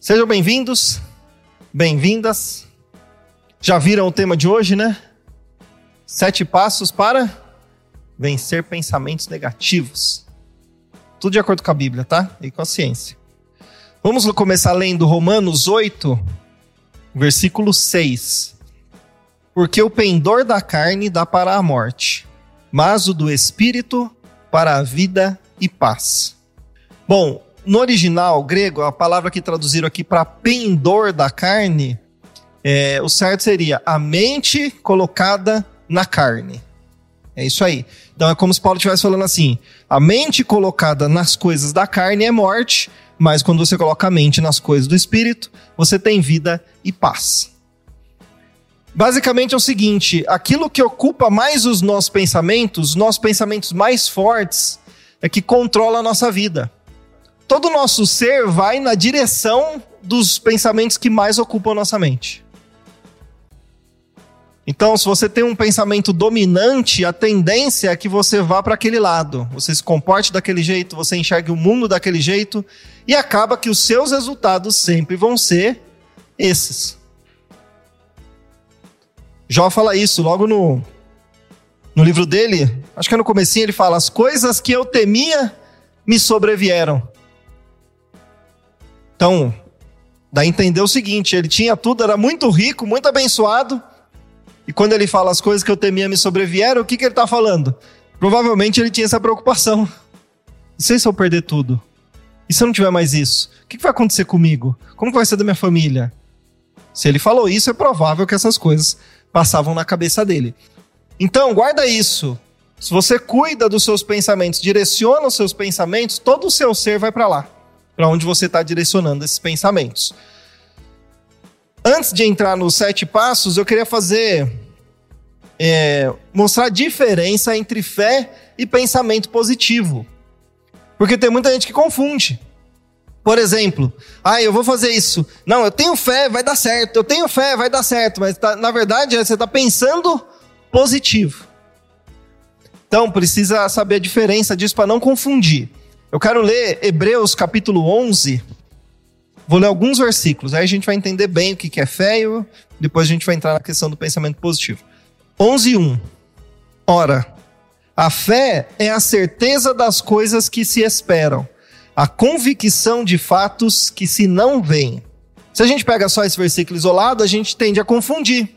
Sejam bem-vindos, bem-vindas. Já viram o tema de hoje, né? Sete passos para vencer pensamentos negativos. Tudo de acordo com a Bíblia, tá? E com a ciência. Vamos começar lendo Romanos 8, versículo 6. Porque o pendor da carne dá para a morte, mas o do espírito para a vida e paz. Bom, no original grego, a palavra que traduziram aqui para pendor da carne, é, o certo seria a mente colocada na carne. É isso aí. Então é como se Paulo estivesse falando assim: a mente colocada nas coisas da carne é morte, mas quando você coloca a mente nas coisas do espírito, você tem vida e paz. Basicamente é o seguinte: aquilo que ocupa mais os nossos pensamentos, os nossos pensamentos mais fortes, é que controla a nossa vida. Todo o nosso ser vai na direção dos pensamentos que mais ocupam nossa mente. Então, se você tem um pensamento dominante, a tendência é que você vá para aquele lado. Você se comporte daquele jeito, você enxergue o mundo daquele jeito, e acaba que os seus resultados sempre vão ser esses. Jó fala isso logo no, no livro dele, acho que é no comecinho, ele fala: As coisas que eu temia me sobrevieram. Então, dá a entender o seguinte: ele tinha tudo, era muito rico, muito abençoado, e quando ele fala as coisas que eu temia me sobrevieram, o que, que ele está falando? Provavelmente ele tinha essa preocupação. E se eu perder tudo? E se eu não tiver mais isso? O que, que vai acontecer comigo? Como vai ser da minha família? Se ele falou isso, é provável que essas coisas passavam na cabeça dele. Então, guarda isso. Se você cuida dos seus pensamentos, direciona os seus pensamentos, todo o seu ser vai para lá, para onde você está direcionando esses pensamentos. Antes de entrar nos sete passos, eu queria fazer é, mostrar a diferença entre fé e pensamento positivo, porque tem muita gente que confunde. Por exemplo, ah, eu vou fazer isso. Não, eu tenho fé, vai dar certo. Eu tenho fé, vai dar certo. Mas tá, na verdade você está pensando positivo. Então precisa saber a diferença disso para não confundir. Eu quero ler Hebreus capítulo 11. Vou ler alguns versículos. Aí a gente vai entender bem o que é fé e depois a gente vai entrar na questão do pensamento positivo. 11, 1. Ora, a fé é a certeza das coisas que se esperam a convicção de fatos que se não veem. Se a gente pega só esse versículo isolado, a gente tende a confundir.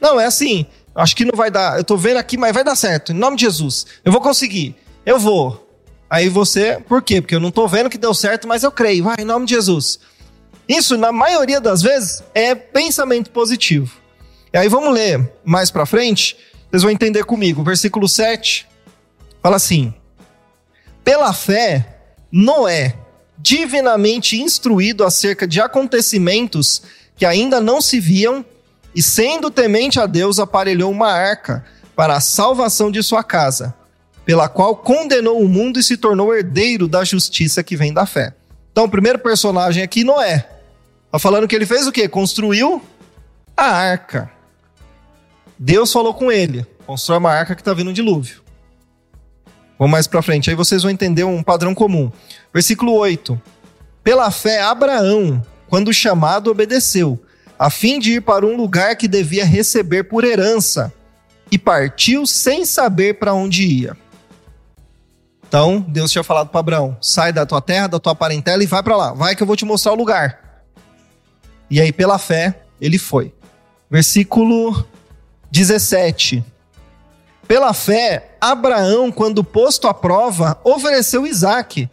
Não, é assim, acho que não vai dar, eu tô vendo aqui, mas vai dar certo, em nome de Jesus. Eu vou conseguir, eu vou. Aí você, por quê? Porque eu não tô vendo que deu certo, mas eu creio, vai, em nome de Jesus. Isso, na maioria das vezes, é pensamento positivo. E aí vamos ler mais para frente, vocês vão entender comigo. Versículo 7 fala assim: Pela fé, Noé, divinamente instruído acerca de acontecimentos que ainda não se viam, e sendo temente a Deus, aparelhou uma arca para a salvação de sua casa, pela qual condenou o mundo e se tornou herdeiro da justiça que vem da fé. Então, o primeiro personagem aqui, Noé. Está falando que ele fez o quê? Construiu a arca. Deus falou com ele: constrói uma arca que está vindo um dilúvio. Vamos mais para frente, aí vocês vão entender um padrão comum. Versículo 8. Pela fé, Abraão, quando chamado, obedeceu, a fim de ir para um lugar que devia receber por herança, e partiu sem saber para onde ia. Então, Deus tinha falado para Abraão: sai da tua terra, da tua parentela e vai para lá. Vai que eu vou te mostrar o lugar. E aí, pela fé, ele foi. Versículo 17. Pela fé, Abraão, quando posto à prova, ofereceu Isaac.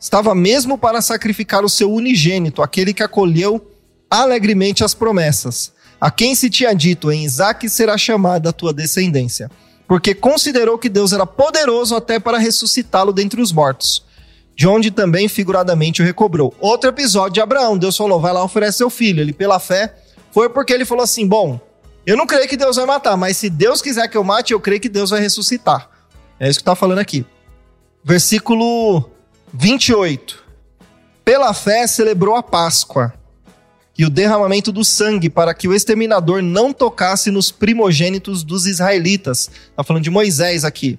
Estava mesmo para sacrificar o seu unigênito, aquele que acolheu alegremente as promessas. A quem se tinha dito, em Isaac será chamada a tua descendência. Porque considerou que Deus era poderoso até para ressuscitá-lo dentre os mortos. De onde também figuradamente o recobrou. Outro episódio de Abraão. Deus falou: vai lá oferece seu filho. Ele, pela fé, foi porque ele falou assim: bom, eu não creio que Deus vai matar, mas se Deus quiser que eu mate, eu creio que Deus vai ressuscitar. É isso que está falando aqui. Versículo 28. Pela fé celebrou a Páscoa e o derramamento do sangue para que o exterminador não tocasse nos primogênitos dos israelitas. Está falando de Moisés aqui.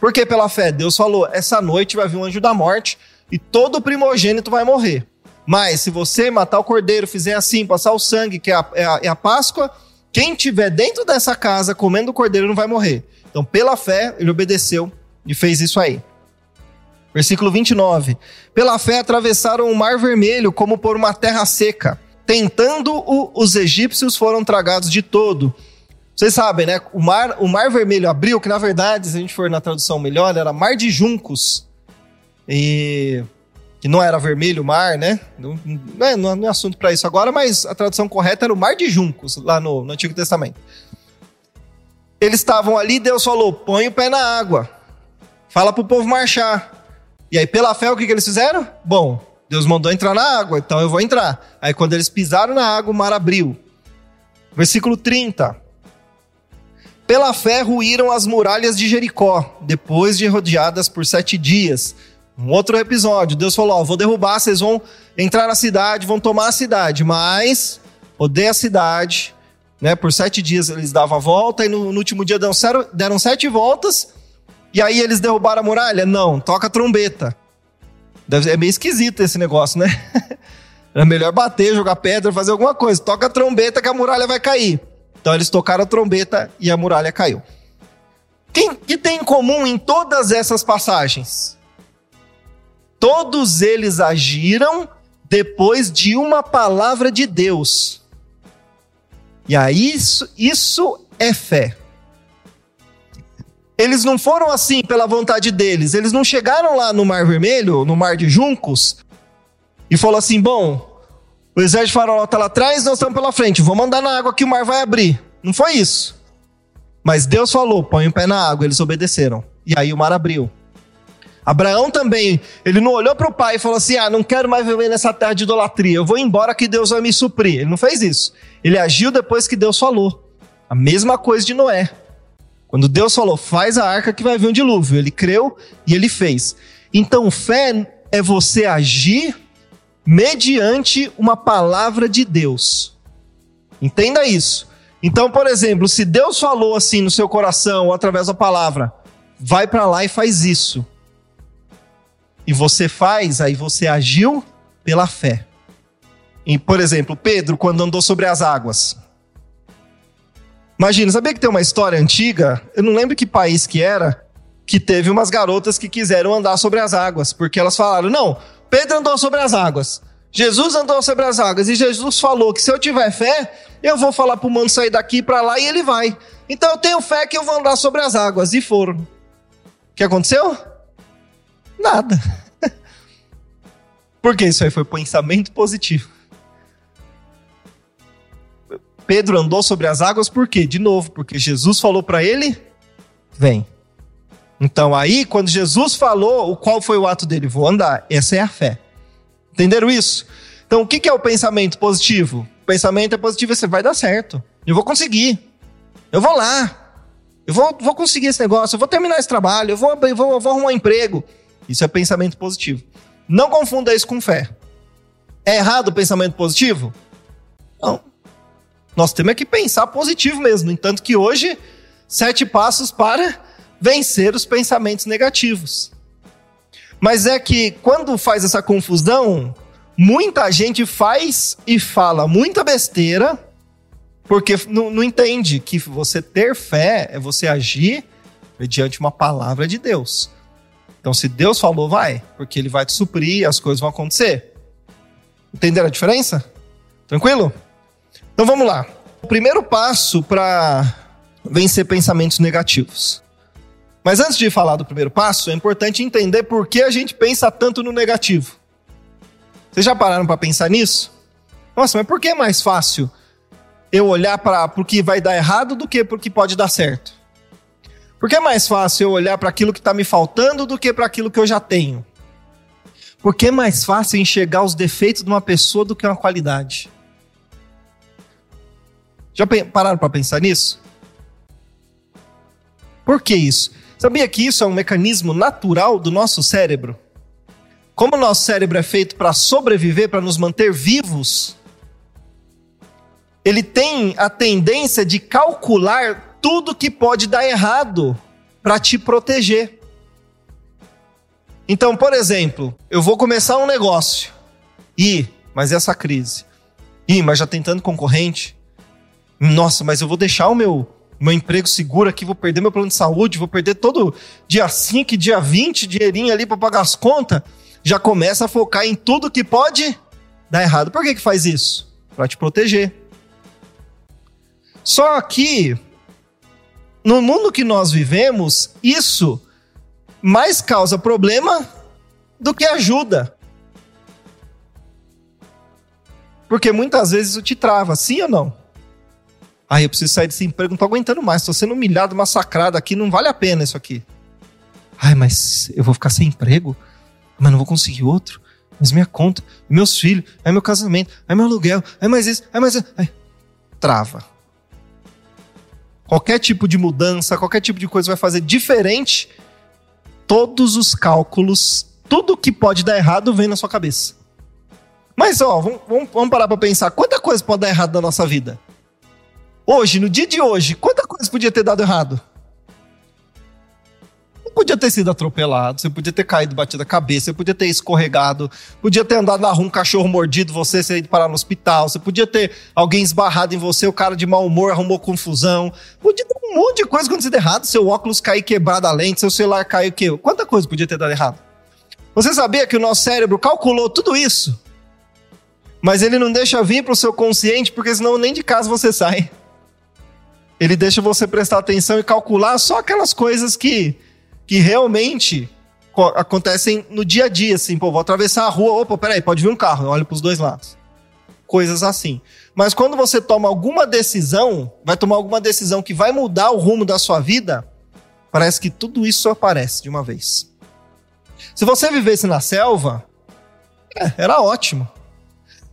Porque pela fé, Deus falou: essa noite vai vir um anjo da morte e todo primogênito vai morrer. Mas se você matar o cordeiro, fizer assim, passar o sangue, que é a, é a, é a Páscoa, quem tiver dentro dessa casa comendo o cordeiro não vai morrer. Então, pela fé, ele obedeceu e fez isso aí. Versículo 29. Pela fé atravessaram o mar vermelho como por uma terra seca. Tentando-o, os egípcios foram tragados de todo. Vocês sabem, né? O mar, o mar vermelho abriu, que na verdade, se a gente for na tradução melhor, era mar de juncos. E que não era vermelho o mar, né? Não, não, é, não é assunto para isso agora, mas a tradução correta era o mar de juncos, lá no, no Antigo Testamento. Eles estavam ali, Deus falou: põe o pé na água, fala para o povo marchar. E aí, pela fé, o que, que eles fizeram? Bom, Deus mandou entrar na água, então eu vou entrar. Aí, quando eles pisaram na água, o mar abriu. Versículo 30. Pela fé ruíram as muralhas de Jericó, depois de rodeadas por sete dias. Um outro episódio, Deus falou: Ó, vou derrubar, vocês vão entrar na cidade, vão tomar a cidade, mas odeia a cidade. Né? Por sete dias eles davam a volta, e no, no último dia deram, deram sete voltas, e aí eles derrubaram a muralha? Não, toca a trombeta. Deve, é meio esquisito esse negócio, né? É melhor bater, jogar pedra, fazer alguma coisa. Toca a trombeta que a muralha vai cair. Então eles tocaram a trombeta e a muralha caiu. O que tem em comum em todas essas passagens? Todos eles agiram depois de uma palavra de Deus. E aí isso, isso é fé. Eles não foram assim pela vontade deles. Eles não chegaram lá no Mar Vermelho, no Mar de Juncos, e falou assim: bom, o exército faraó está lá atrás, nós estamos pela frente, vamos andar na água que o mar vai abrir. Não foi isso. Mas Deus falou: põe o pé na água, eles obedeceram. E aí o mar abriu. Abraão também, ele não olhou para o pai e falou assim: Ah, não quero mais viver nessa terra de idolatria, eu vou embora que Deus vai me suprir. Ele não fez isso. Ele agiu depois que Deus falou. A mesma coisa de Noé. Quando Deus falou, faz a arca que vai vir um dilúvio, ele creu e ele fez. Então, fé é você agir mediante uma palavra de Deus. Entenda isso. Então, por exemplo, se Deus falou assim no seu coração ou através da palavra, vai para lá e faz isso e você faz, aí você agiu pela fé. E, por exemplo, Pedro, quando andou sobre as águas. Imagina, sabia que tem uma história antiga? Eu não lembro que país que era, que teve umas garotas que quiseram andar sobre as águas, porque elas falaram: não, Pedro andou sobre as águas. Jesus andou sobre as águas e Jesus falou que se eu tiver fé, eu vou falar para o mano sair daqui para lá e ele vai. Então eu tenho fé que eu vou andar sobre as águas. E foram. O que aconteceu? Nada. Porque isso aí foi pensamento positivo. Pedro andou sobre as águas por quê? De novo, porque Jesus falou para ele: vem. Então aí, quando Jesus falou, qual foi o ato dele? Vou andar. Essa é a fé. Entenderam isso? Então, o que é o pensamento positivo? O pensamento é positivo, você vai dar certo. Eu vou conseguir. Eu vou lá. Eu vou, vou conseguir esse negócio. Eu vou terminar esse trabalho. Eu vou, eu vou, eu vou arrumar um emprego. Isso é pensamento positivo. Não confunda isso com fé. É errado o pensamento positivo? Não. Nós temos que pensar positivo mesmo. No entanto, que hoje, sete passos para vencer os pensamentos negativos. Mas é que quando faz essa confusão, muita gente faz e fala muita besteira, porque não, não entende que você ter fé é você agir mediante uma palavra de Deus. Então, se Deus falou, vai, porque Ele vai te suprir as coisas vão acontecer. Entenderam a diferença? Tranquilo? Então vamos lá. O primeiro passo para vencer pensamentos negativos. Mas antes de falar do primeiro passo, é importante entender por que a gente pensa tanto no negativo. Vocês já pararam para pensar nisso? Nossa, mas por que é mais fácil eu olhar para o que vai dar errado do que para o que pode dar certo? Porque é mais fácil eu olhar para aquilo que está me faltando do que para aquilo que eu já tenho. Porque é mais fácil enxergar os defeitos de uma pessoa do que uma qualidade. Já pararam para pensar nisso? Por que isso? Sabia que isso é um mecanismo natural do nosso cérebro? Como o nosso cérebro é feito para sobreviver, para nos manter vivos, ele tem a tendência de calcular tudo que pode dar errado para te proteger. Então, por exemplo, eu vou começar um negócio e mas essa crise? Ih, mas já tem tanto concorrente? Nossa, mas eu vou deixar o meu, meu emprego seguro aqui, vou perder meu plano de saúde, vou perder todo dia 5, dia 20, dinheirinho ali para pagar as contas. Já começa a focar em tudo que pode dar errado. Por que que faz isso? Para te proteger. Só que no mundo que nós vivemos, isso mais causa problema do que ajuda. Porque muitas vezes isso te trava, sim ou não? Aí eu preciso sair desse emprego, não tô aguentando mais, tô sendo humilhado, massacrado aqui, não vale a pena isso aqui. Ai, mas eu vou ficar sem emprego? Mas não vou conseguir outro? Mas minha conta, meus filhos, aí meu casamento, aí meu aluguel, aí mais isso, aí mais isso. Trava. Qualquer tipo de mudança, qualquer tipo de coisa vai fazer diferente, todos os cálculos, tudo que pode dar errado vem na sua cabeça. Mas, ó, vamos, vamos parar para pensar. Quanta coisa pode dar errado na nossa vida? Hoje, no dia de hoje, quanta coisa podia ter dado errado? Você podia ter sido atropelado, você podia ter caído, batido a cabeça, você podia ter escorregado, podia ter andado na rua, um cachorro mordido você, você ido parar no hospital, você podia ter alguém esbarrado em você, o cara de mau humor arrumou confusão, podia ter um monte de coisa acontecido errado, seu óculos cair quebrado a lente, seu celular cair o quê? Quanta coisa podia ter dado errado? Você sabia que o nosso cérebro calculou tudo isso mas ele não deixa vir para o seu consciente, porque senão nem de casa você sai. Ele deixa você prestar atenção e calcular só aquelas coisas que, que realmente acontecem no dia a dia, assim, pô, vou atravessar a rua, opa, peraí, pode vir um carro, eu olho para os dois lados. Coisas assim. Mas quando você toma alguma decisão, vai tomar alguma decisão que vai mudar o rumo da sua vida, parece que tudo isso aparece de uma vez. Se você vivesse na selva, é, era ótimo.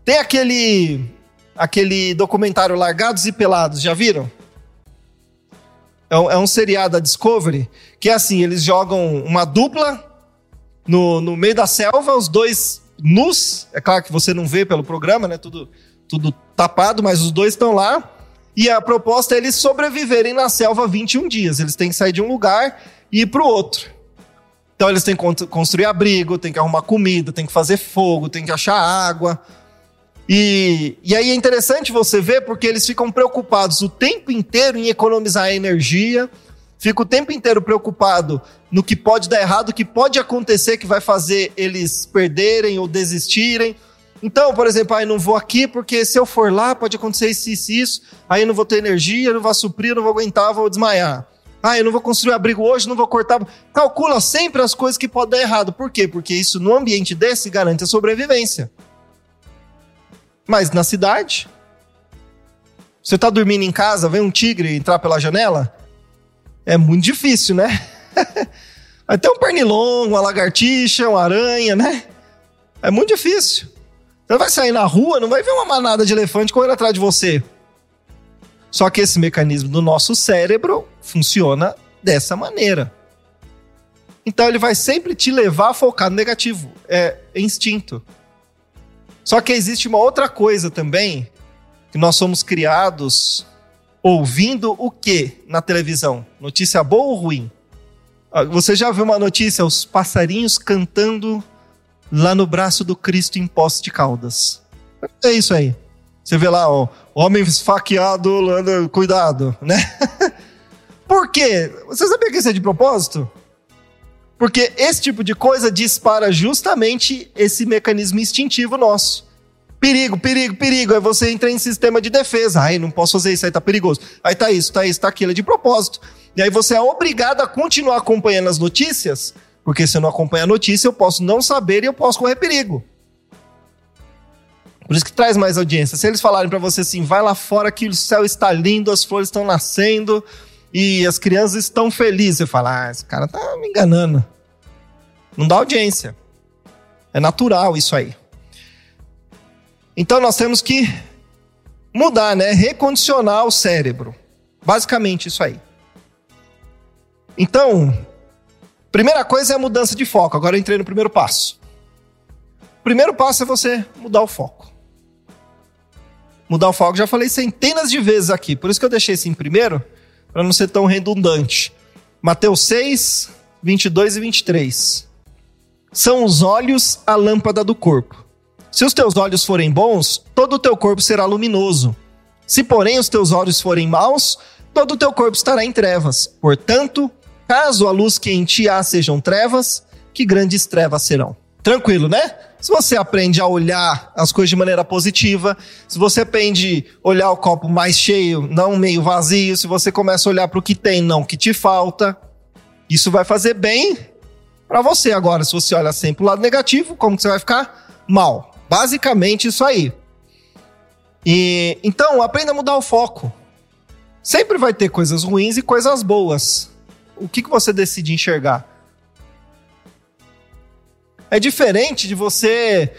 Tem aquele aquele documentário Largados e Pelados, já viram? É um, é um, seriado da Discovery que é assim: eles jogam uma dupla no, no meio da selva, os dois nus. É claro que você não vê pelo programa, né? Tudo, tudo tapado, mas os dois estão lá. E a proposta é eles sobreviverem na selva 21 dias. Eles têm que sair de um lugar e ir para o outro. Então eles têm que construir abrigo, têm que arrumar comida, têm que fazer fogo, têm que achar água. E, e aí é interessante você ver porque eles ficam preocupados o tempo inteiro em economizar energia, fica o tempo inteiro preocupado no que pode dar errado, o que pode acontecer que vai fazer eles perderem ou desistirem. Então, por exemplo, aí ah, não vou aqui porque se eu for lá pode acontecer isso, isso, isso, aí não vou ter energia, não vou suprir, não vou aguentar, vou desmaiar. Ah, eu não vou construir abrigo hoje, não vou cortar. Calcula sempre as coisas que podem dar errado. Por quê? Porque isso, no ambiente desse, garante a sobrevivência. Mas na cidade, você tá dormindo em casa, vem um tigre entrar pela janela? É muito difícil, né? Ter um pernilongo, uma lagartixa, uma aranha, né? É muito difícil. Você vai sair na rua, não vai ver uma manada de elefante correndo atrás de você. Só que esse mecanismo do nosso cérebro funciona dessa maneira. Então ele vai sempre te levar a focar no negativo. É instinto. Só que existe uma outra coisa também, que nós somos criados ouvindo o que na televisão? Notícia boa ou ruim? Ah, você já viu uma notícia, os passarinhos cantando lá no braço do Cristo em Poços de Caldas. É isso aí. Você vê lá, ó, homem esfaqueado, cuidado, né? Por quê? Você sabia que isso é de propósito? Porque esse tipo de coisa dispara justamente esse mecanismo instintivo nosso. Perigo, perigo, perigo. Aí você entra em sistema de defesa. Ai, não posso fazer isso, aí tá perigoso. Aí tá isso, tá isso, tá aquilo, é de propósito. E aí você é obrigado a continuar acompanhando as notícias, porque se eu não acompanhar a notícia, eu posso não saber e eu posso correr perigo. Por isso que traz mais audiência. Se eles falarem para você assim, vai lá fora que o céu está lindo, as flores estão nascendo, e as crianças estão felizes. Você fala, ah, esse cara tá me enganando. Não dá audiência. É natural isso aí. Então nós temos que mudar, né? Recondicionar o cérebro. Basicamente isso aí. Então, primeira coisa é a mudança de foco. Agora eu entrei no primeiro passo. O primeiro passo é você mudar o foco. Mudar o foco, já falei centenas de vezes aqui, por isso que eu deixei esse em primeiro, para não ser tão redundante. Mateus 6, 22 e 23. São os olhos a lâmpada do corpo. Se os teus olhos forem bons, todo o teu corpo será luminoso. Se, porém, os teus olhos forem maus, todo o teu corpo estará em trevas. Portanto, caso a luz que em ti há sejam trevas, que grandes trevas serão. Tranquilo, né? Se você aprende a olhar as coisas de maneira positiva, se você aprende a olhar o copo mais cheio, não meio vazio, se você começa a olhar para o que tem, não o que te falta, isso vai fazer bem para você. Agora, se você olha sempre o lado negativo, como que você vai ficar? Mal. Basicamente isso aí. E então, aprenda a mudar o foco. Sempre vai ter coisas ruins e coisas boas. O que, que você decide enxergar? É diferente de você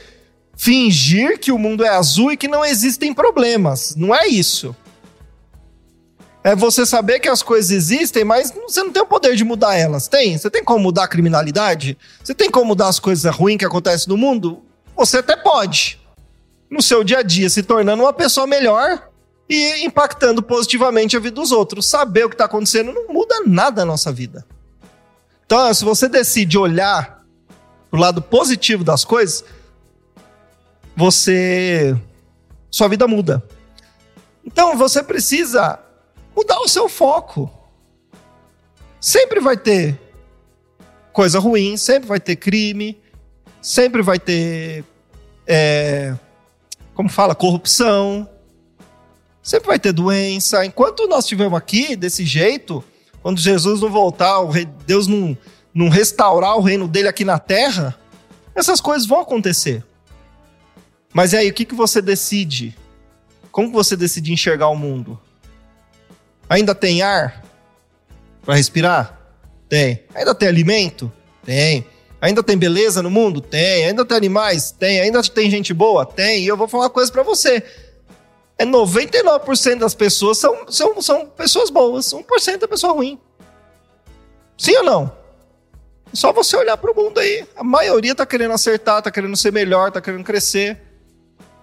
fingir que o mundo é azul e que não existem problemas. Não é isso. É você saber que as coisas existem, mas você não tem o poder de mudar elas. Tem? Você tem como mudar a criminalidade? Você tem como mudar as coisas ruins que acontecem no mundo? Você até pode. No seu dia a dia, se tornando uma pessoa melhor e impactando positivamente a vida dos outros. Saber o que está acontecendo não muda nada na nossa vida. Então, se você decide olhar pro lado positivo das coisas, você. Sua vida muda. Então, você precisa mudar o seu foco. Sempre vai ter coisa ruim, sempre vai ter crime, sempre vai ter, é, como fala, corrupção, sempre vai ter doença. Enquanto nós estivermos aqui desse jeito, quando Jesus não voltar, Deus não, não restaurar o reino dele aqui na terra, essas coisas vão acontecer. Mas e aí, o que, que você decide? Como você decide enxergar o mundo? Ainda tem ar para respirar? Tem. Ainda tem alimento? Tem. Ainda tem beleza no mundo? Tem. Ainda tem animais? Tem. Ainda tem gente boa? Tem. E eu vou falar uma coisa para você. É 99% das pessoas são, são, são pessoas boas. 1% é pessoa ruim. Sim ou não? Só você olhar para o mundo aí. A maioria tá querendo acertar, tá querendo ser melhor, tá querendo crescer.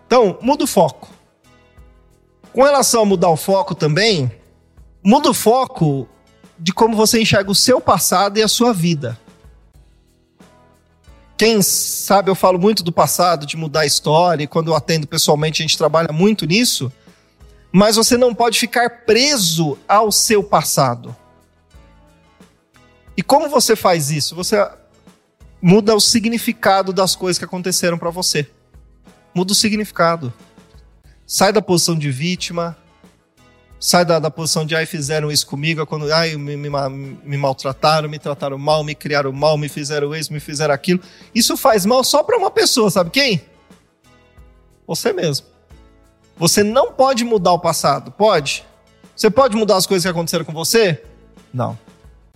Então, muda o foco. Com relação a mudar o foco também, muda o foco de como você enxerga o seu passado e a sua vida. Quem sabe eu falo muito do passado, de mudar a história, e quando eu atendo pessoalmente a gente trabalha muito nisso, mas você não pode ficar preso ao seu passado. E como você faz isso? Você muda o significado das coisas que aconteceram para você. Muda o significado. Sai da posição de vítima, sai da, da posição de ai, fizeram isso comigo, quando ai, me, me, me, maltrataram, me trataram mal, me criaram mal, me fizeram isso, me fizeram aquilo. Isso faz mal só para uma pessoa, sabe quem? Você mesmo. Você não pode mudar o passado, pode? Você pode mudar as coisas que aconteceram com você? Não.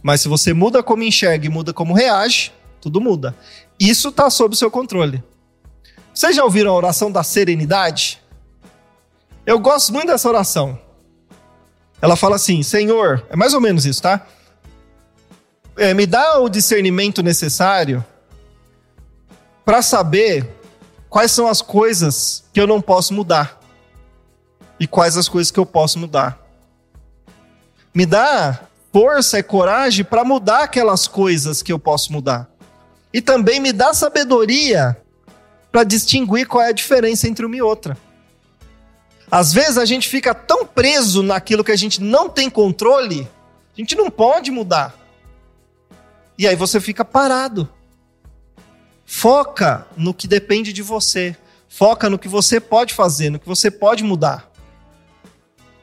Mas se você muda como enxerga e muda como reage, tudo muda. Isso está sob seu controle. Vocês já ouviram a oração da serenidade? Eu gosto muito dessa oração. Ela fala assim: Senhor, é mais ou menos isso, tá? É, me dá o discernimento necessário para saber quais são as coisas que eu não posso mudar e quais as coisas que eu posso mudar. Me dá força e coragem para mudar aquelas coisas que eu posso mudar. E também me dá sabedoria para distinguir qual é a diferença entre uma e outra. Às vezes a gente fica tão preso naquilo que a gente não tem controle, a gente não pode mudar. E aí você fica parado. Foca no que depende de você. Foca no que você pode fazer, no que você pode mudar.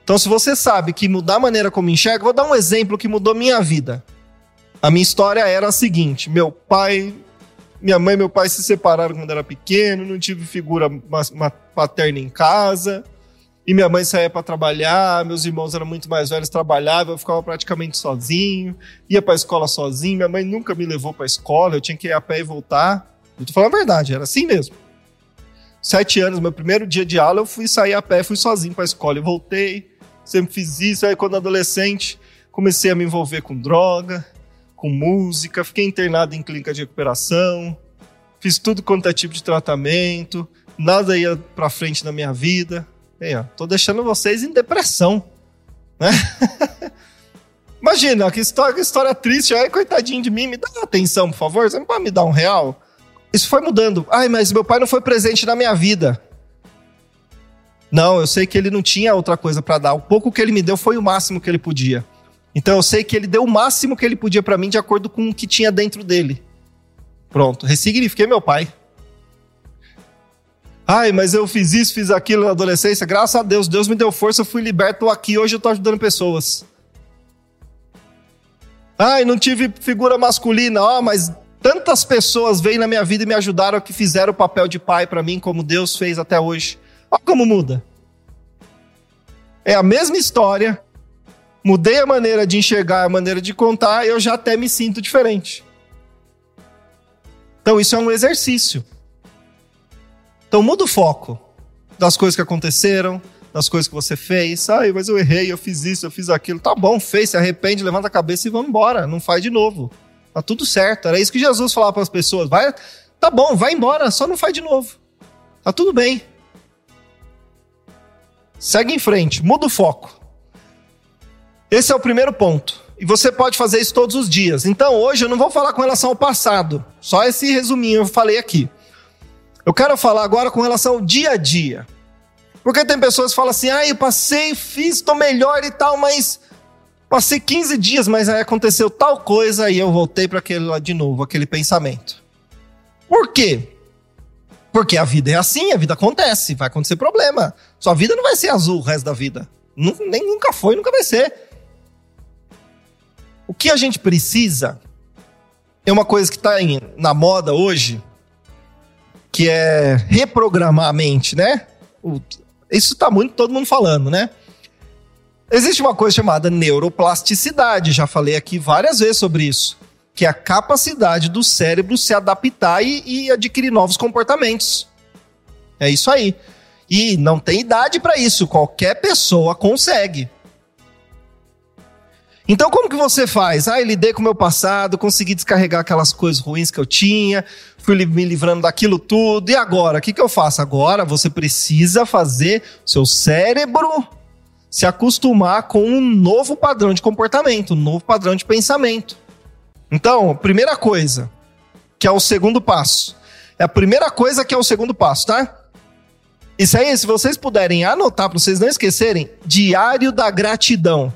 Então, se você sabe que mudar a maneira como enxerga, vou dar um exemplo que mudou minha vida. A minha história era a seguinte: meu pai, minha mãe e meu pai se separaram quando era pequeno, não tive figura paterna em casa. E minha mãe saía para trabalhar, meus irmãos eram muito mais velhos, trabalhavam, eu ficava praticamente sozinho, ia para a escola sozinho. Minha mãe nunca me levou para a escola, eu tinha que ir a pé e voltar. Eu tô falando a verdade, era assim mesmo. Sete anos, meu primeiro dia de aula, eu fui sair a pé, fui sozinho para a escola e voltei. Sempre fiz isso. Aí, quando adolescente, comecei a me envolver com droga, com música, fiquei internado em clínica de recuperação, fiz tudo quanto é tipo de tratamento, nada ia para frente na minha vida. Aí, ó, tô deixando vocês em depressão, né? Imagina, que história, que história triste. Ai, coitadinho de mim, me dá atenção, por favor. Você não pode me dar um real? isso foi mudando. Ai, mas meu pai não foi presente na minha vida. Não, eu sei que ele não tinha outra coisa para dar. O pouco que ele me deu foi o máximo que ele podia. Então eu sei que ele deu o máximo que ele podia para mim de acordo com o que tinha dentro dele. Pronto, ressignifiquei meu pai. Ai, mas eu fiz isso, fiz aquilo na adolescência. Graças a Deus, Deus me deu força, eu fui liberto aqui. Hoje eu tô ajudando pessoas. Ai, não tive figura masculina. Ó, oh, mas tantas pessoas veio na minha vida e me ajudaram que fizeram o papel de pai para mim, como Deus fez até hoje. Olha como muda. É a mesma história, mudei a maneira de enxergar, a maneira de contar, eu já até me sinto diferente. Então isso é um exercício. Então muda o foco das coisas que aconteceram, das coisas que você fez. Ai, mas eu errei, eu fiz isso, eu fiz aquilo. Tá bom, fez, se arrepende, levanta a cabeça e vamos embora. Não faz de novo. Tá tudo certo. Era isso que Jesus falava para as pessoas. Vai, tá bom, vai embora, só não faz de novo. Tá tudo bem. Segue em frente, muda o foco. Esse é o primeiro ponto. E você pode fazer isso todos os dias. Então, hoje eu não vou falar com relação ao passado. Só esse resuminho eu falei aqui. Eu quero falar agora com relação ao dia a dia. Porque tem pessoas que falam assim: ah, eu passei, fiz, tô melhor e tal, mas passei 15 dias, mas aí aconteceu tal coisa e eu voltei para aquele lá de novo, aquele pensamento. Por quê? Porque a vida é assim, a vida acontece, vai acontecer problema. Sua vida não vai ser azul o resto da vida. Nem nunca foi, nunca vai ser. O que a gente precisa é uma coisa que está na moda hoje, que é reprogramar a mente, né? Isso está muito todo mundo falando, né? Existe uma coisa chamada neuroplasticidade, já falei aqui várias vezes sobre isso, que é a capacidade do cérebro se adaptar e, e adquirir novos comportamentos. É isso aí. E não tem idade para isso, qualquer pessoa consegue. Então, como que você faz? Ah, eu lidei com o meu passado, consegui descarregar aquelas coisas ruins que eu tinha, fui me livrando daquilo tudo, e agora? O que, que eu faço? Agora você precisa fazer seu cérebro se acostumar com um novo padrão de comportamento, um novo padrão de pensamento. Então, primeira coisa, que é o segundo passo. É a primeira coisa que é o segundo passo, tá? Isso aí, se vocês puderem anotar para vocês não esquecerem, diário da gratidão.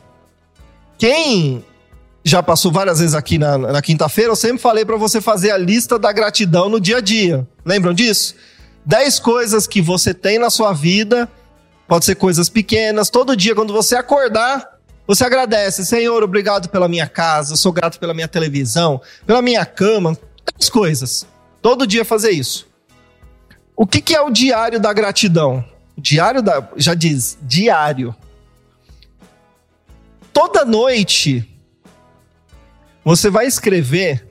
Quem já passou várias vezes aqui na, na quinta-feira, eu sempre falei para você fazer a lista da gratidão no dia a dia. Lembram disso? Dez coisas que você tem na sua vida, pode ser coisas pequenas, todo dia quando você acordar, você agradece, Senhor, obrigado pela minha casa, sou grato pela minha televisão, pela minha cama, dez coisas. Todo dia fazer isso. O que, que é o diário da gratidão? O diário da. Já diz, diário toda noite você vai escrever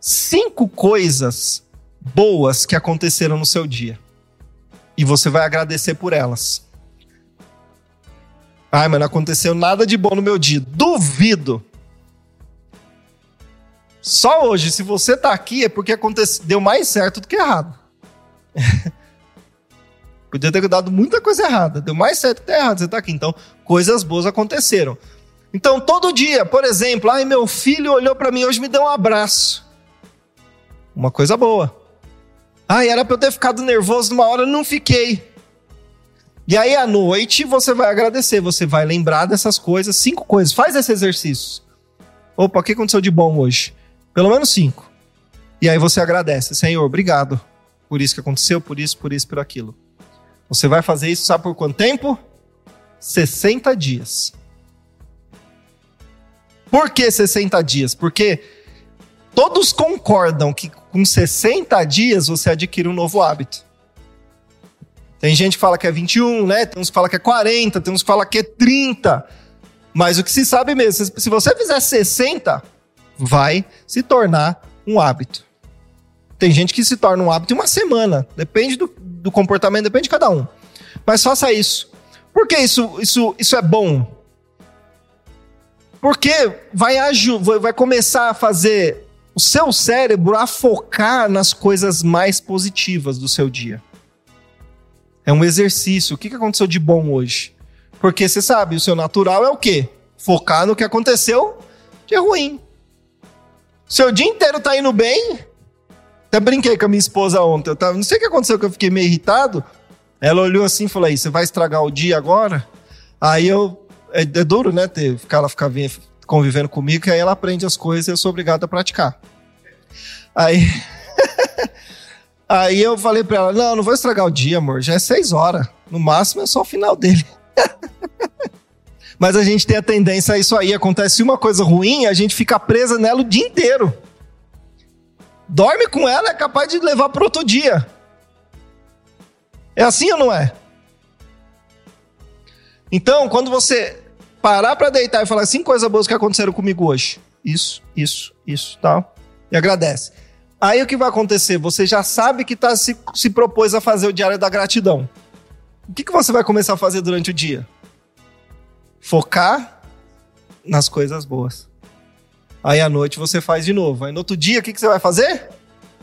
cinco coisas boas que aconteceram no seu dia. E você vai agradecer por elas. Ai, mas não aconteceu nada de bom no meu dia. Duvido. Só hoje, se você tá aqui, é porque aconteceu, deu mais certo do que errado. Podia ter dado muita coisa errada. Deu mais certo que errado. Você tá aqui. Então, coisas boas aconteceram. Então, todo dia, por exemplo, ai, meu filho olhou para mim hoje me deu um abraço. Uma coisa boa. Ai, era para eu ter ficado nervoso numa hora, não fiquei. E aí, à noite, você vai agradecer, você vai lembrar dessas coisas, cinco coisas. Faz esse exercício. Opa, o que aconteceu de bom hoje? Pelo menos cinco. E aí você agradece. Senhor, obrigado por isso que aconteceu, por isso, por isso, por aquilo. Você vai fazer isso, sabe por quanto tempo? 60 dias. Por que 60 dias? Porque todos concordam que com 60 dias você adquire um novo hábito. Tem gente que fala que é 21, né? Tem uns que fala que é 40, tem uns que fala que é 30. Mas o que se sabe mesmo, se você fizer 60, vai se tornar um hábito. Tem gente que se torna um hábito em uma semana. Depende do, do comportamento, depende de cada um. Mas faça isso. Por que isso, isso, isso é bom? Porque vai, vai começar a fazer o seu cérebro a focar nas coisas mais positivas do seu dia. É um exercício. O que aconteceu de bom hoje? Porque você sabe, o seu natural é o quê? Focar no que aconteceu de ruim. Seu dia inteiro tá indo bem, Até brinquei com a minha esposa ontem. Eu tava, não sei o que aconteceu, que eu fiquei meio irritado. Ela olhou assim e falou: aí, você vai estragar o dia agora? Aí eu. É, é duro, né? Ter, ela ficar convivendo comigo, que aí ela aprende as coisas e eu sou obrigado a praticar. Aí. aí eu falei pra ela: não, não vou estragar o dia, amor. Já é seis horas. No máximo é só o final dele. Mas a gente tem a tendência a isso aí. Acontece uma coisa ruim, a gente fica presa nela o dia inteiro. Dorme com ela, é capaz de levar para outro dia. É assim ou não é? Então, quando você parar para deitar e falar cinco coisas boas que aconteceram comigo hoje, isso, isso, isso, tá? e agradece. Aí o que vai acontecer? Você já sabe que tá, se, se propôs a fazer o diário da gratidão. O que, que você vai começar a fazer durante o dia? Focar nas coisas boas. Aí à noite você faz de novo. Aí no outro dia, o que, que você vai fazer?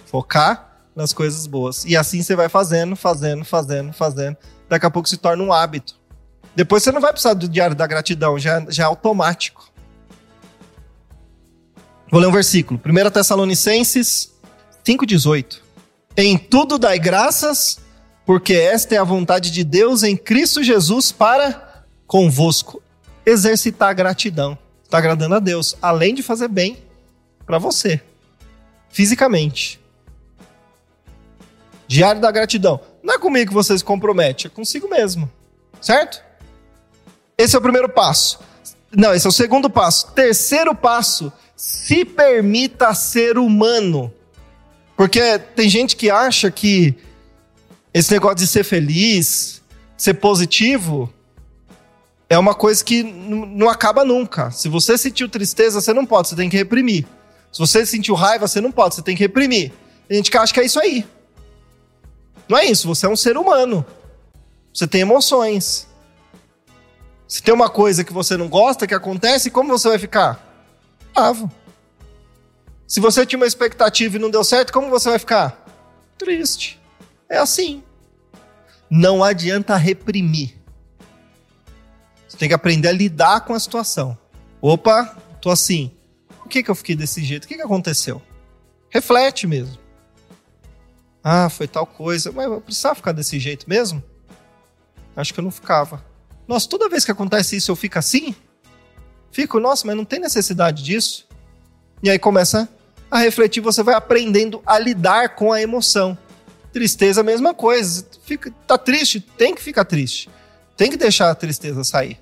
Focar nas coisas boas. E assim você vai fazendo, fazendo, fazendo, fazendo. Daqui a pouco se torna um hábito. Depois você não vai precisar do diário da gratidão, já, já é automático. Vou ler um versículo. 1 Tessalonicenses 5,18. Em tudo dai graças, porque esta é a vontade de Deus em Cristo Jesus para convosco. Exercitar a gratidão está agradando a Deus, além de fazer bem para você, fisicamente. Diário da gratidão. Não é comigo que você se compromete, é consigo mesmo. Certo? Esse é o primeiro passo. Não, esse é o segundo passo. Terceiro passo, se permita ser humano. Porque tem gente que acha que esse negócio de ser feliz, ser positivo, é uma coisa que não acaba nunca. Se você sentiu tristeza, você não pode, você tem que reprimir. Se você sentiu raiva, você não pode, você tem que reprimir. Tem gente que acha que é isso aí. Não é isso, você é um ser humano. Você tem emoções. Se tem uma coisa que você não gosta que acontece, como você vai ficar? Bravo. Se você tinha uma expectativa e não deu certo, como você vai ficar? Triste. É assim. Não adianta reprimir. Você tem que aprender a lidar com a situação. Opa, tô assim. Por que, que eu fiquei desse jeito? O que, que aconteceu? Reflete mesmo. Ah, foi tal coisa. Mas eu precisava ficar desse jeito mesmo? Acho que eu não ficava. Nossa, toda vez que acontece isso eu fico assim? Fico, nossa, mas não tem necessidade disso. E aí começa a refletir, você vai aprendendo a lidar com a emoção. Tristeza, mesma coisa. Fica, tá triste? Tem que ficar triste. Tem que deixar a tristeza sair.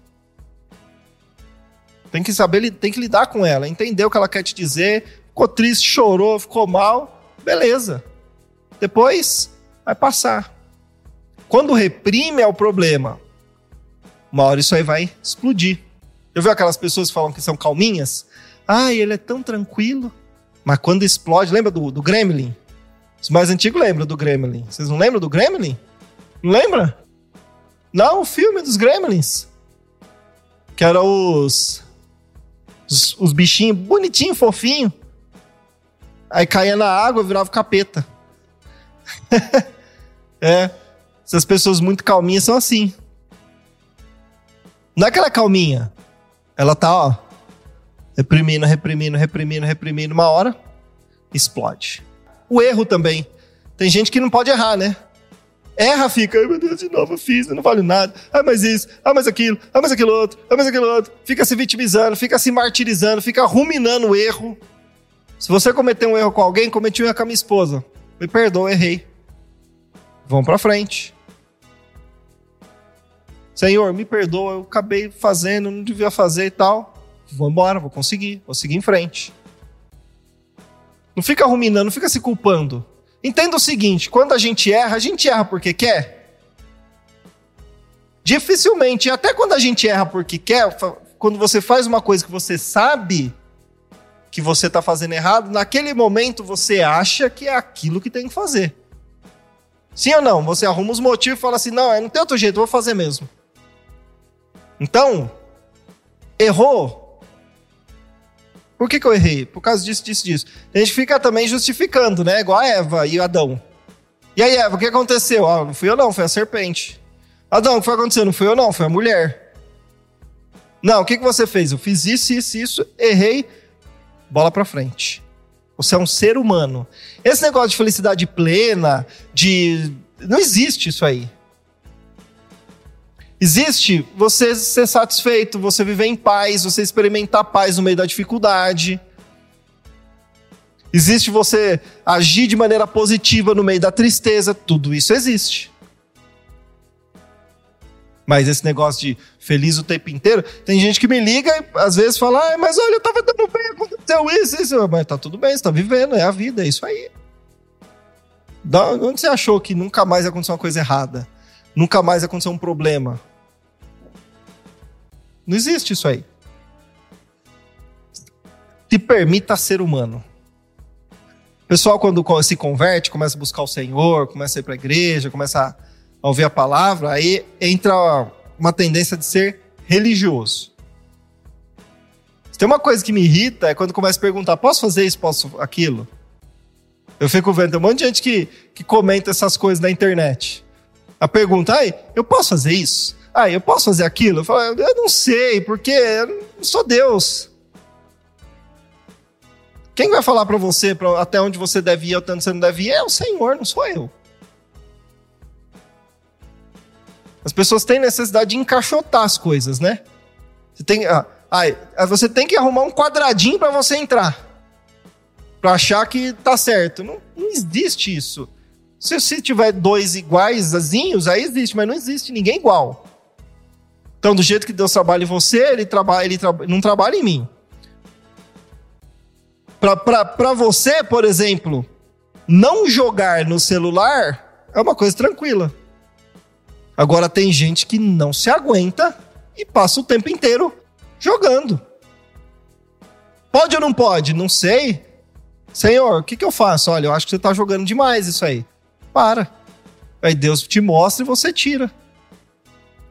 Tem que saber, tem que lidar com ela, entender o que ela quer te dizer. Ficou triste, chorou, ficou mal, beleza. Depois vai passar. Quando reprime é o problema. Uma hora isso aí vai explodir. Eu vi aquelas pessoas que falam que são calminhas? Ai, ele é tão tranquilo. Mas quando explode, lembra do, do Gremlin? Os mais antigos lembram do Gremlin. Vocês não lembram do Gremlin? Não lembra? Não, o filme dos Gremlins. Que era os os, os bichinhos bonitinho, fofinho. Aí caía na água, virava capeta. é. Essas pessoas muito calminhas são assim. Não é aquela calminha. Ela tá, ó, reprimindo, reprimindo, reprimindo, reprimindo. Uma hora, explode. O erro também. Tem gente que não pode errar, né? Erra, fica, ai meu Deus, de novo eu fiz, eu não vale nada. Ah, mas isso, ah, mas aquilo, ah, mas aquilo outro, ah, mas aquilo outro. Fica se vitimizando, fica se martirizando, fica ruminando o erro. Se você cometer um erro com alguém, cometi um erro com a minha esposa. Me perdoa, errei. Vamos pra frente. Senhor, me perdoa, eu acabei fazendo, não devia fazer e tal. Vou embora, vou conseguir, vou seguir em frente. Não fica ruminando, não fica se culpando. Entenda o seguinte: quando a gente erra, a gente erra porque quer? Dificilmente, até quando a gente erra porque quer, quando você faz uma coisa que você sabe que você está fazendo errado, naquele momento você acha que é aquilo que tem que fazer. Sim ou não? Você arruma os motivos e fala assim: não, é, não tem outro jeito, vou fazer mesmo. Então, errou, por que, que eu errei? Por causa disso, disso, disso. A gente fica também justificando, né? Igual a Eva e Adão. E aí, Eva, o que aconteceu? Ah, não fui eu não, foi a serpente. Adão, o que foi acontecendo? Não fui eu não, foi a mulher. Não, o que, que você fez? Eu fiz isso, isso, isso, errei, bola pra frente. Você é um ser humano. Esse negócio de felicidade plena, de. Não existe isso aí. Existe você ser satisfeito, você viver em paz, você experimentar paz no meio da dificuldade. Existe você agir de maneira positiva no meio da tristeza. Tudo isso existe. Mas esse negócio de feliz o tempo inteiro, tem gente que me liga e às vezes fala, ah, mas olha, eu tava dando bem, aconteceu isso, isso. Mas tá tudo bem, você tá vivendo, é a vida, é isso aí. Da onde você achou que nunca mais ia acontecer uma coisa errada? Nunca mais ia acontecer um problema? Não existe isso aí. Te permita ser humano. O pessoal, quando se converte, começa a buscar o Senhor, começa a ir para a igreja, começa a ouvir a palavra, aí entra uma tendência de ser religioso. Tem uma coisa que me irrita é quando começa a perguntar: posso fazer isso, posso aquilo? Eu fico vendo, tem um monte de gente que, que comenta essas coisas na internet. A pergunta, ai, eu posso fazer isso? Ah, eu posso fazer aquilo? Eu falo, eu não sei, porque eu não sou Deus. Quem vai falar para você pra, até onde você deve ir, até onde você não deve ir, é o Senhor, não sou eu. As pessoas têm necessidade de encaixotar as coisas, né? Você tem, ah, ah, você tem que arrumar um quadradinho para você entrar. Para achar que tá certo. Não, não existe isso. Se, se tiver dois iguais, aí existe, mas não existe ninguém igual. Então, do jeito que Deus trabalha em você, ele, trabalha, ele não trabalha em mim. Para você, por exemplo, não jogar no celular é uma coisa tranquila. Agora, tem gente que não se aguenta e passa o tempo inteiro jogando. Pode ou não pode? Não sei. Senhor, o que, que eu faço? Olha, eu acho que você está jogando demais isso aí. Para. Aí Deus te mostra e você tira.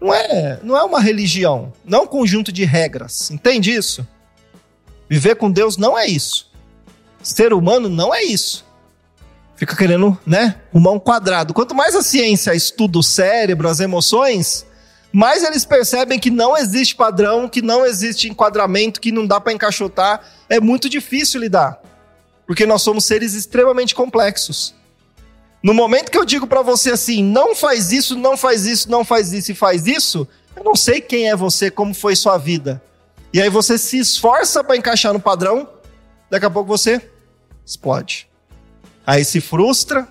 Não é, não é uma religião, não é um conjunto de regras. Entende isso? Viver com Deus não é isso. Ser humano não é isso. Fica querendo, né, arrumar um quadrado. Quanto mais a ciência estuda o cérebro, as emoções, mais eles percebem que não existe padrão, que não existe enquadramento, que não dá para encaixotar. É muito difícil lidar. Porque nós somos seres extremamente complexos. No momento que eu digo para você assim, não faz isso, não faz isso, não faz isso e faz isso, eu não sei quem é você, como foi sua vida. E aí você se esforça para encaixar no padrão, daqui a pouco você explode. Aí se frustra.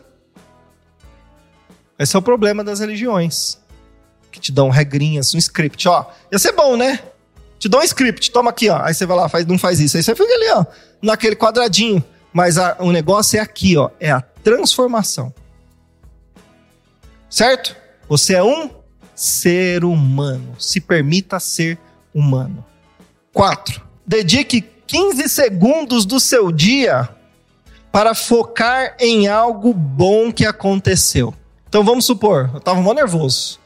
Esse é o problema das religiões. Que te dão regrinhas, um script, ó. Ia ser bom, né? Te dão um script, toma aqui, ó. Aí você vai lá, faz, não faz isso. Aí você fica ali, ó, naquele quadradinho. Mas a, o negócio é aqui, ó. É a transformação. Certo? Você é um ser humano. Se permita ser humano. 4. Dedique 15 segundos do seu dia para focar em algo bom que aconteceu. Então vamos supor, eu tava mó nervoso.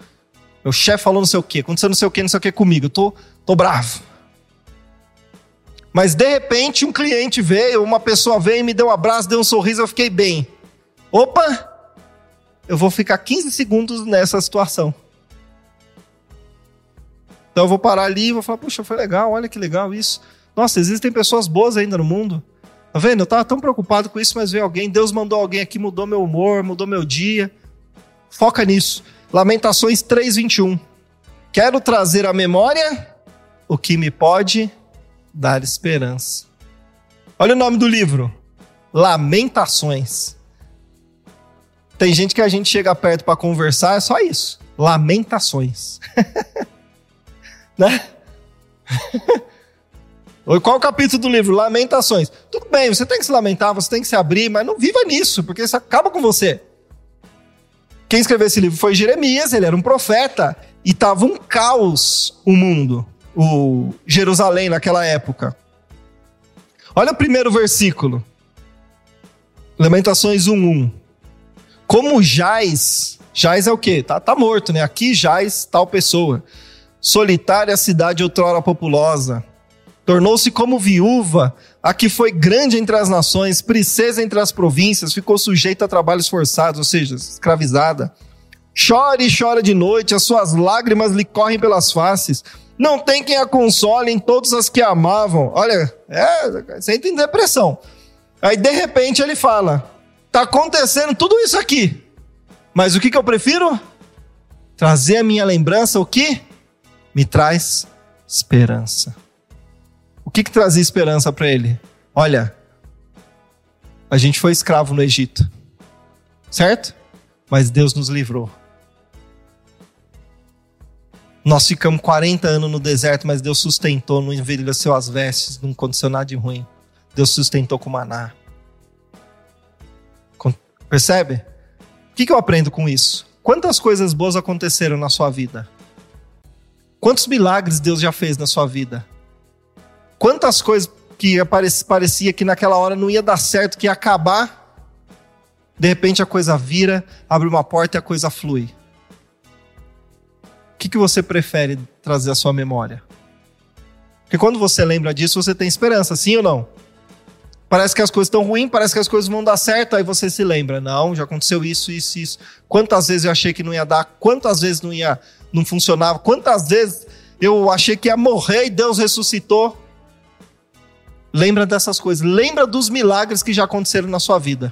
Meu chefe falou não sei o quê, aconteceu não sei o quê, não sei o quê comigo. Eu tô, tô bravo. Mas de repente um cliente veio, uma pessoa veio, me deu um abraço, deu um sorriso, eu fiquei bem. Opa! Eu vou ficar 15 segundos nessa situação. Então eu vou parar ali e vou falar, puxa, foi legal, olha que legal isso. Nossa, existem pessoas boas ainda no mundo. Tá vendo? Eu tava tão preocupado com isso, mas veio alguém, Deus mandou alguém aqui, mudou meu humor, mudou meu dia. Foca nisso. Lamentações 3:21. Quero trazer à memória o que me pode dar esperança. Olha o nome do livro. Lamentações. Tem gente que a gente chega perto para conversar, é só isso. Lamentações. né? Qual o capítulo do livro? Lamentações. Tudo bem, você tem que se lamentar, você tem que se abrir, mas não viva nisso, porque isso acaba com você. Quem escreveu esse livro foi Jeremias, ele era um profeta e estava um caos o mundo, o Jerusalém naquela época. Olha o primeiro versículo. Lamentações 1:1. Como jaz, jaz é o quê? Tá, tá morto, né? Aqui jaz tal pessoa. Solitária cidade outrora populosa. Tornou-se como viúva, a que foi grande entre as nações, princesa entre as províncias, ficou sujeita a trabalhos forçados, ou seja, escravizada. Chora e chora de noite, as suas lágrimas lhe correm pelas faces. Não tem quem a console em todas as que amavam. Olha, é, você entra em depressão. Aí de repente ele fala: tá acontecendo tudo isso aqui, mas o que, que eu prefiro? Trazer a minha lembrança o que me traz esperança. O que, que trazia esperança para ele? Olha, a gente foi escravo no Egito, certo? Mas Deus nos livrou. Nós ficamos 40 anos no deserto, mas Deus sustentou, não envelheceu as vestes, não nada de ruim. Deus sustentou com maná. Percebe? O que, eu aprendo com isso? Quantas coisas boas aconteceram na sua vida? Quantos milagres Deus já fez na sua vida? Quantas coisas que parecia que naquela hora não ia dar certo, que ia acabar, de repente a coisa vira, abre uma porta e a coisa flui. O que você prefere trazer à sua memória? Porque quando você lembra disso, você tem esperança, sim ou não? Parece que as coisas estão ruins, parece que as coisas vão dar certo, aí você se lembra, não, já aconteceu isso, isso, isso. Quantas vezes eu achei que não ia dar, quantas vezes não ia, não funcionava, quantas vezes eu achei que ia morrer e Deus ressuscitou. Lembra dessas coisas, lembra dos milagres que já aconteceram na sua vida.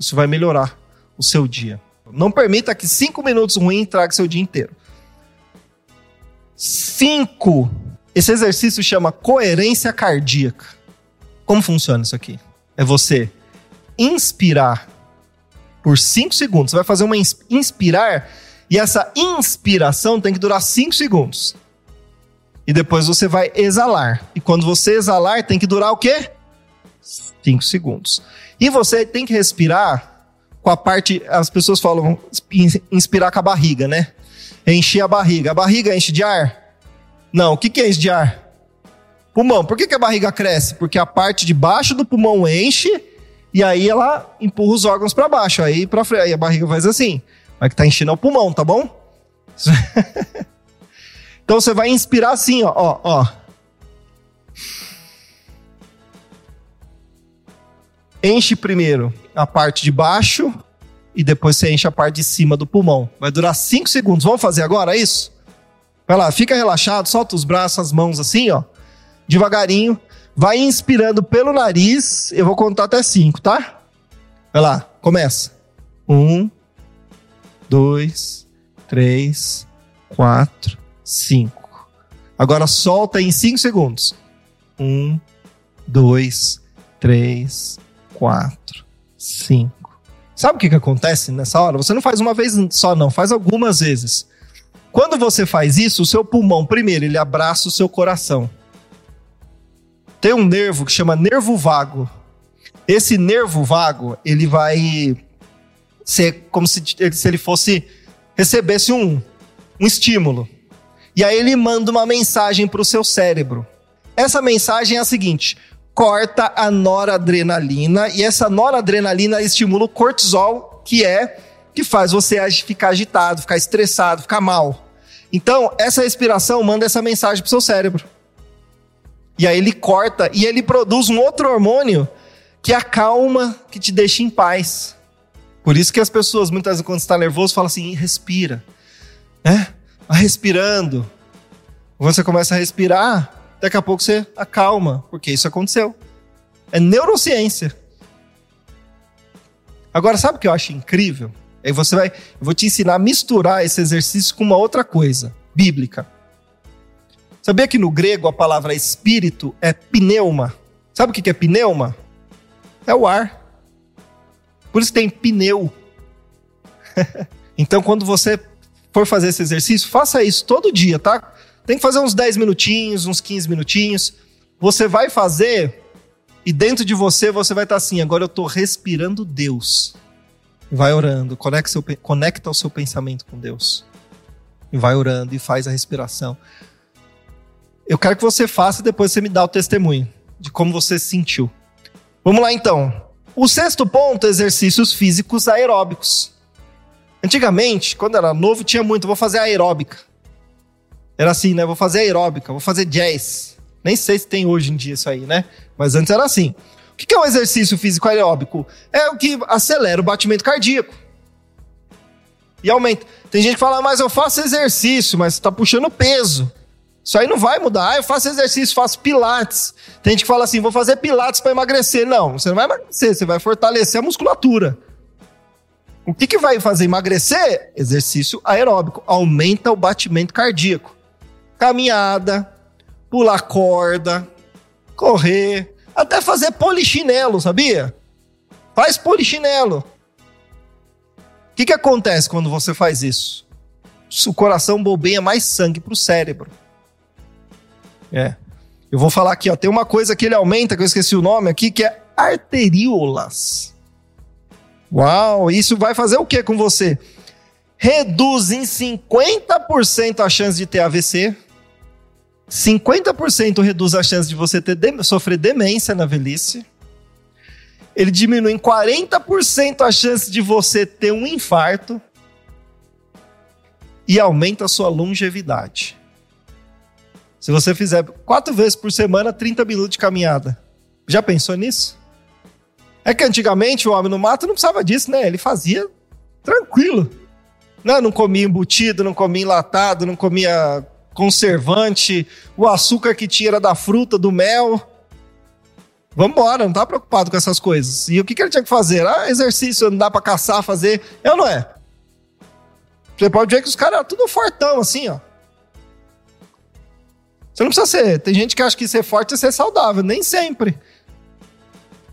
Isso vai melhorar o seu dia. Não permita que cinco minutos ruins traga seu dia inteiro. Cinco. Esse exercício chama coerência cardíaca. Como funciona isso aqui? É você inspirar por 5 segundos. Você vai fazer uma inspirar e essa inspiração tem que durar 5 segundos. E depois você vai exalar. E quando você exalar, tem que durar o quê? 5 segundos. E você tem que respirar com a parte. As pessoas falam inspirar com a barriga, né? Encher a barriga. A barriga enche de ar? Não. O que, que é enche de ar? Pulmão. Por que, que a barriga cresce? Porque a parte de baixo do pulmão enche e aí ela empurra os órgãos para baixo. Aí, pra, aí a barriga faz assim. Mas que tá enchendo o pulmão, tá bom? então você vai inspirar assim, ó, ó, ó. Enche primeiro a parte de baixo e depois você enche a parte de cima do pulmão. Vai durar 5 segundos. Vamos fazer agora isso? Vai lá, fica relaxado, solta os braços, as mãos assim, ó devagarinho, vai inspirando pelo nariz. Eu vou contar até cinco, tá? Vai lá, começa. Um, dois, três, quatro, cinco. Agora solta em cinco segundos. Um, dois, três, quatro, cinco. Sabe o que, que acontece nessa hora? Você não faz uma vez só, não, faz algumas vezes. Quando você faz isso, o seu pulmão, primeiro, ele abraça o seu coração tem um nervo que chama nervo vago. Esse nervo vago, ele vai ser como se, se ele fosse recebesse um, um estímulo. E aí ele manda uma mensagem para o seu cérebro. Essa mensagem é a seguinte: corta a noradrenalina e essa noradrenalina estimula o cortisol, que é que faz você ficar agitado, ficar estressado, ficar mal. Então, essa respiração manda essa mensagem para o seu cérebro. E aí ele corta e ele produz um outro hormônio que acalma, que te deixa em paz. Por isso que as pessoas, muitas vezes, quando está nervoso, falam assim: respira. Né? Vai respirando. Você começa a respirar, daqui a pouco você acalma, porque isso aconteceu. É neurociência. Agora, sabe o que eu acho incrível? Aí você vai, eu vou te ensinar a misturar esse exercício com uma outra coisa, bíblica. Sabia que no grego a palavra espírito é pneuma? Sabe o que é pneuma? É o ar. Por isso tem pneu. então, quando você for fazer esse exercício, faça isso todo dia, tá? Tem que fazer uns 10 minutinhos, uns 15 minutinhos. Você vai fazer e dentro de você você vai estar assim, agora eu estou respirando Deus. Vai orando, conecta, seu, conecta o seu pensamento com Deus. E vai orando e faz a respiração. Eu quero que você faça e depois você me dá o testemunho de como você se sentiu. Vamos lá então. O sexto ponto, exercícios físicos aeróbicos. Antigamente, quando era novo, tinha muito, vou fazer aeróbica. Era assim, né? Vou fazer aeróbica, vou fazer jazz. Nem sei se tem hoje em dia isso aí, né? Mas antes era assim. O que é um exercício físico aeróbico? É o que acelera o batimento cardíaco. E aumenta. Tem gente que fala, ah, mas eu faço exercício, mas está puxando peso. Isso aí não vai mudar. Ah, eu faço exercício, faço pilates. Tem gente que fala assim, vou fazer pilates para emagrecer. Não, você não vai emagrecer, você vai fortalecer a musculatura. O que, que vai fazer emagrecer? Exercício aeróbico. Aumenta o batimento cardíaco. Caminhada, pular corda, correr, até fazer polichinelo, sabia? Faz polichinelo. O que, que acontece quando você faz isso? O coração bobeia mais sangue para o cérebro. É. Eu vou falar aqui, ó. Tem uma coisa que ele aumenta, que eu esqueci o nome aqui, que é arteríolas. Uau, isso vai fazer o que com você? Reduz em 50% a chance de ter AVC. 50% reduz a chance de você ter de, sofrer demência na velhice. Ele diminui em 40% a chance de você ter um infarto. E aumenta a sua longevidade. Se você fizer quatro vezes por semana, 30 minutos de caminhada. Já pensou nisso? É que antigamente o homem no mato não precisava disso, né? Ele fazia tranquilo. Não, né? não comia embutido, não comia enlatado, não comia conservante, o açúcar que tinha era da fruta, do mel. Vambora, não tá preocupado com essas coisas. E o que, que ele tinha que fazer? Ah, exercício, não dá pra caçar, fazer. É ou não é? Você pode ver que os caras eram tudo fortão, assim, ó. Você não precisa ser. Tem gente que acha que ser forte é ser saudável. Nem sempre.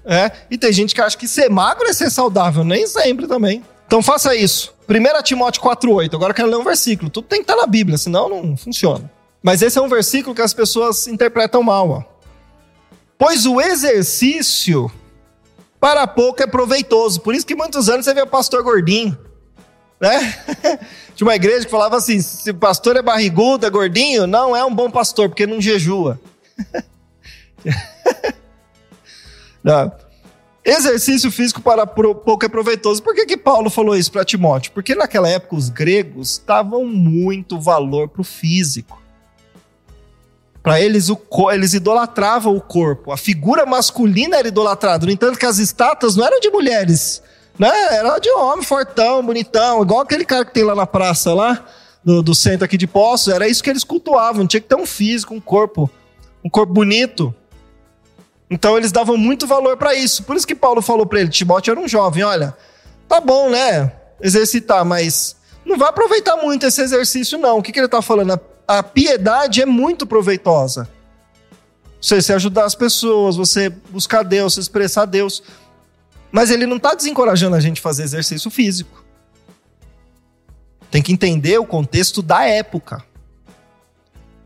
É. E tem gente que acha que ser magro é ser saudável. Nem sempre também. Então faça isso. 1 Timóteo 4,8. Agora eu quero ler um versículo. Tudo tem que estar na Bíblia, senão não funciona. Mas esse é um versículo que as pessoas interpretam mal. Ó. Pois o exercício para pouco é proveitoso. Por isso que muitos anos você vê o pastor gordinho. Né? Tinha uma igreja que falava assim: se o pastor é barrigudo, é gordinho, não é um bom pastor, porque não jejua. não. Exercício físico para pouco é proveitoso. Por que, que Paulo falou isso para Timóteo? Porque naquela época os gregos davam muito valor para o físico. Para eles, o, eles idolatravam o corpo. A figura masculina era idolatrada. No entanto, que as estátuas não eram de mulheres né? Era de homem, fortão, bonitão, igual aquele cara que tem lá na praça, lá, do, do centro aqui de Poço. Era isso que eles cultuavam. Tinha que ter um físico, um corpo, um corpo bonito. Então eles davam muito valor para isso. Por isso que Paulo falou para ele: Timóteo era um jovem, olha, tá bom, né? Exercitar, mas não vai aproveitar muito esse exercício, não. O que, que ele tá falando? A, a piedade é muito proveitosa. Você, você ajudar as pessoas, você buscar Deus, você expressar Deus. Mas ele não está desencorajando a gente a fazer exercício físico. Tem que entender o contexto da época.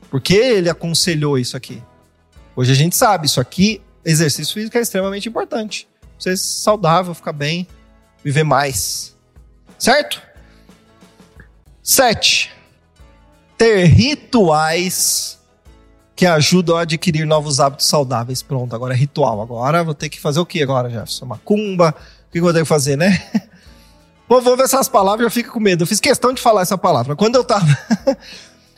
Por que ele aconselhou isso aqui? Hoje a gente sabe, isso aqui, exercício físico é extremamente importante. Ser saudável, ficar bem, viver mais. Certo? Sete. Ter rituais que ajudam a adquirir novos hábitos saudáveis. Pronto, agora é ritual. Agora vou ter que fazer o que agora, Jefferson? Macumba? O que eu vou ter que fazer, né? Pô, vou ver essas palavras, eu fico com medo. Eu fiz questão de falar essa palavra. Quando eu tava.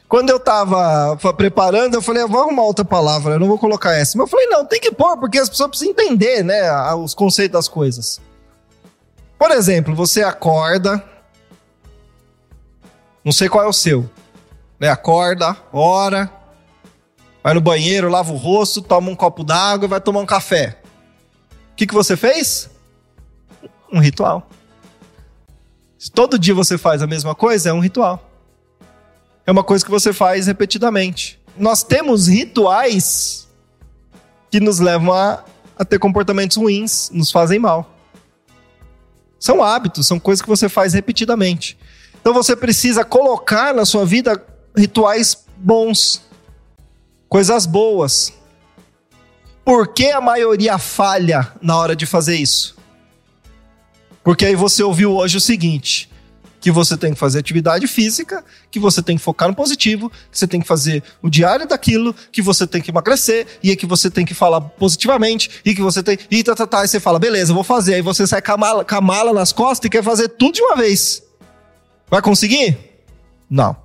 Quando eu tava preparando, eu falei, vou arrumar outra palavra, eu não vou colocar essa. Mas eu falei, não, tem que pôr, porque as pessoas precisam entender, né, os conceitos das coisas. Por exemplo, você acorda, não sei qual é o seu, né, acorda, ora, vai no banheiro, lava o rosto, toma um copo d'água e vai tomar um café. O que, que você fez? Um ritual. Se todo dia você faz a mesma coisa, é um ritual. É uma coisa que você faz repetidamente. Nós temos rituais que nos levam a, a ter comportamentos ruins, nos fazem mal. São hábitos, são coisas que você faz repetidamente. Então você precisa colocar na sua vida rituais bons, coisas boas. Por que a maioria falha na hora de fazer isso? Porque aí você ouviu hoje o seguinte: que você tem que fazer atividade física, que você tem que focar no positivo, que você tem que fazer o diário daquilo, que você tem que emagrecer, e que você tem que falar positivamente, e que você tem. E tá, tá, tá. Aí você fala, beleza, vou fazer. Aí você sai com a, mala, com a mala nas costas e quer fazer tudo de uma vez. Vai conseguir? Não.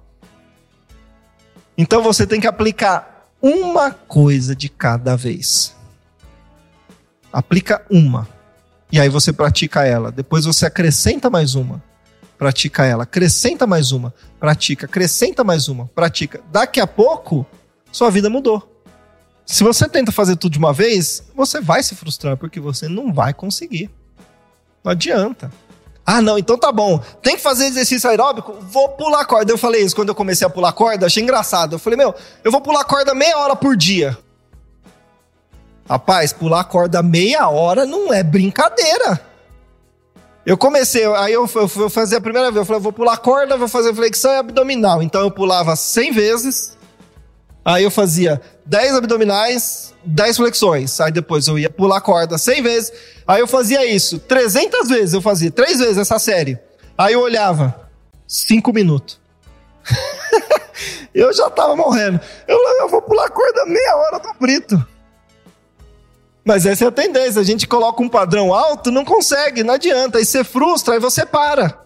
Então você tem que aplicar uma coisa de cada vez. Aplica uma. E aí você pratica ela. Depois você acrescenta mais uma. Pratica ela. Acrescenta mais uma. Pratica. Acrescenta mais uma. Pratica. Daqui a pouco, sua vida mudou. Se você tenta fazer tudo de uma vez, você vai se frustrar, porque você não vai conseguir. Não adianta. Ah, não, então tá bom. Tem que fazer exercício aeróbico? Vou pular corda. Eu falei isso quando eu comecei a pular corda, achei engraçado. Eu falei, meu, eu vou pular corda meia hora por dia. Rapaz, pular corda meia hora não é brincadeira. Eu comecei, aí eu, eu, eu fazia a primeira vez, eu falei, vou pular corda, vou fazer flexão e abdominal. Então eu pulava 100 vezes, aí eu fazia 10 abdominais, 10 flexões. Aí depois eu ia pular corda 100 vezes, aí eu fazia isso 300 vezes, eu fazia 3 vezes essa série. Aí eu olhava, 5 minutos. eu já tava morrendo. Eu, eu vou pular corda meia hora do brito. Mas essa é a tendência. A gente coloca um padrão alto, não consegue, não adianta. Aí você frustra, aí você para.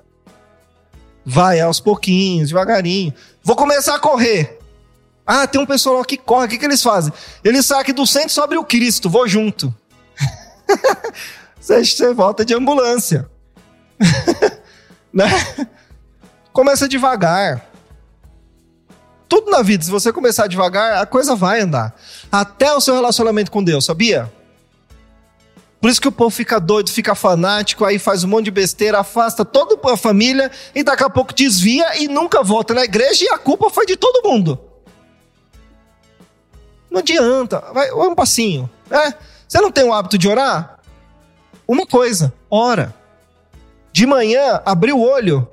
Vai aos pouquinhos, devagarinho. Vou começar a correr. Ah, tem um pessoal que corre, o que, que eles fazem? Eles saem aqui do centro sobre o Cristo, vou junto. você volta de ambulância. né? Começa devagar. Tudo na vida, se você começar devagar, a coisa vai andar. Até o seu relacionamento com Deus, sabia? Por isso que o povo fica doido, fica fanático, aí faz um monte de besteira, afasta toda a família e daqui a pouco desvia e nunca volta na igreja e a culpa foi de todo mundo. Não adianta, vai um passinho, né? Você não tem o hábito de orar? Uma coisa, ora. De manhã, abrir o olho.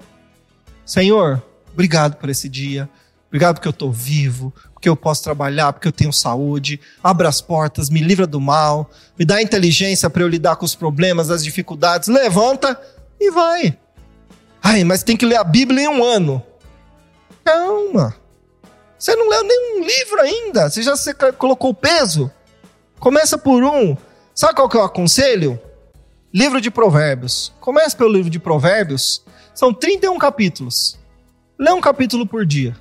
Senhor, obrigado por esse dia. Obrigado porque eu estou vivo porque eu posso trabalhar, porque eu tenho saúde, abra as portas, me livra do mal, me dá inteligência para eu lidar com os problemas, as dificuldades, levanta e vai. Ai, mas tem que ler a Bíblia em um ano. Calma. Você não leu nenhum livro ainda, você já você colocou peso. Começa por um. Sabe qual que eu aconselho? Livro de Provérbios. Comece pelo livro de Provérbios. São 31 capítulos. Lê um capítulo por dia.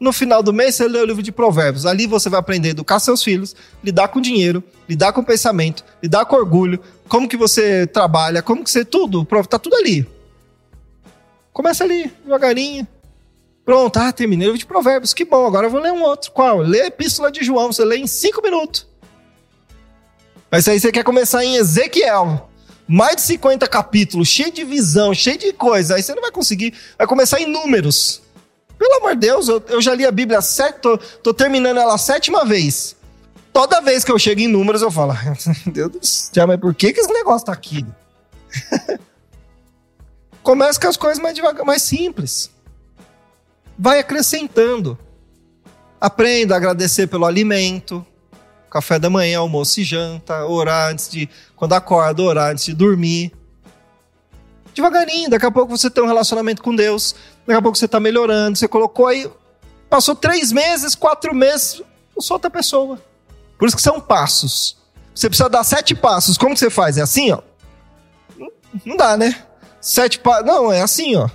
No final do mês, você lê o livro de Provérbios. Ali você vai aprender a educar seus filhos, lidar com dinheiro, lidar com pensamento, lidar com orgulho, como que você trabalha, como que você. Tudo, tá tudo ali. Começa ali, devagarinho. Pronto, ah, terminei o de Provérbios. Que bom, agora eu vou ler um outro. Qual? Lê a Epístola de João, você lê em cinco minutos. Mas aí você quer começar em Ezequiel. Mais de 50 capítulos, cheio de visão, cheio de coisa. Aí você não vai conseguir. Vai começar em números. Pelo amor de Deus, eu, eu já li a Bíblia sete, tô, tô, terminando ela a sétima vez. Toda vez que eu chego em números, eu falo, Deus do céu, mas por que, que esse negócio tá aqui? Começa com as coisas mais devagar, mais simples. Vai acrescentando. Aprenda a agradecer pelo alimento, café da manhã, almoço e janta, orar antes de. Quando acorda, orar antes de dormir. Devagarinho, daqui a pouco você tem um relacionamento com Deus, daqui a pouco você está melhorando, você colocou aí, passou três meses, quatro meses, eu sou outra pessoa. Por isso que são passos. Você precisa dar sete passos. Como que você faz? É assim, ó? Não dá, né? Sete passos. Não, é assim, ó.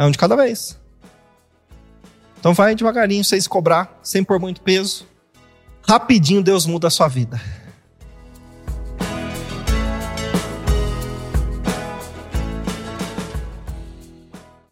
É um de cada vez. Então vai devagarinho, sem se cobrar, sem pôr muito peso. Rapidinho Deus muda a sua vida.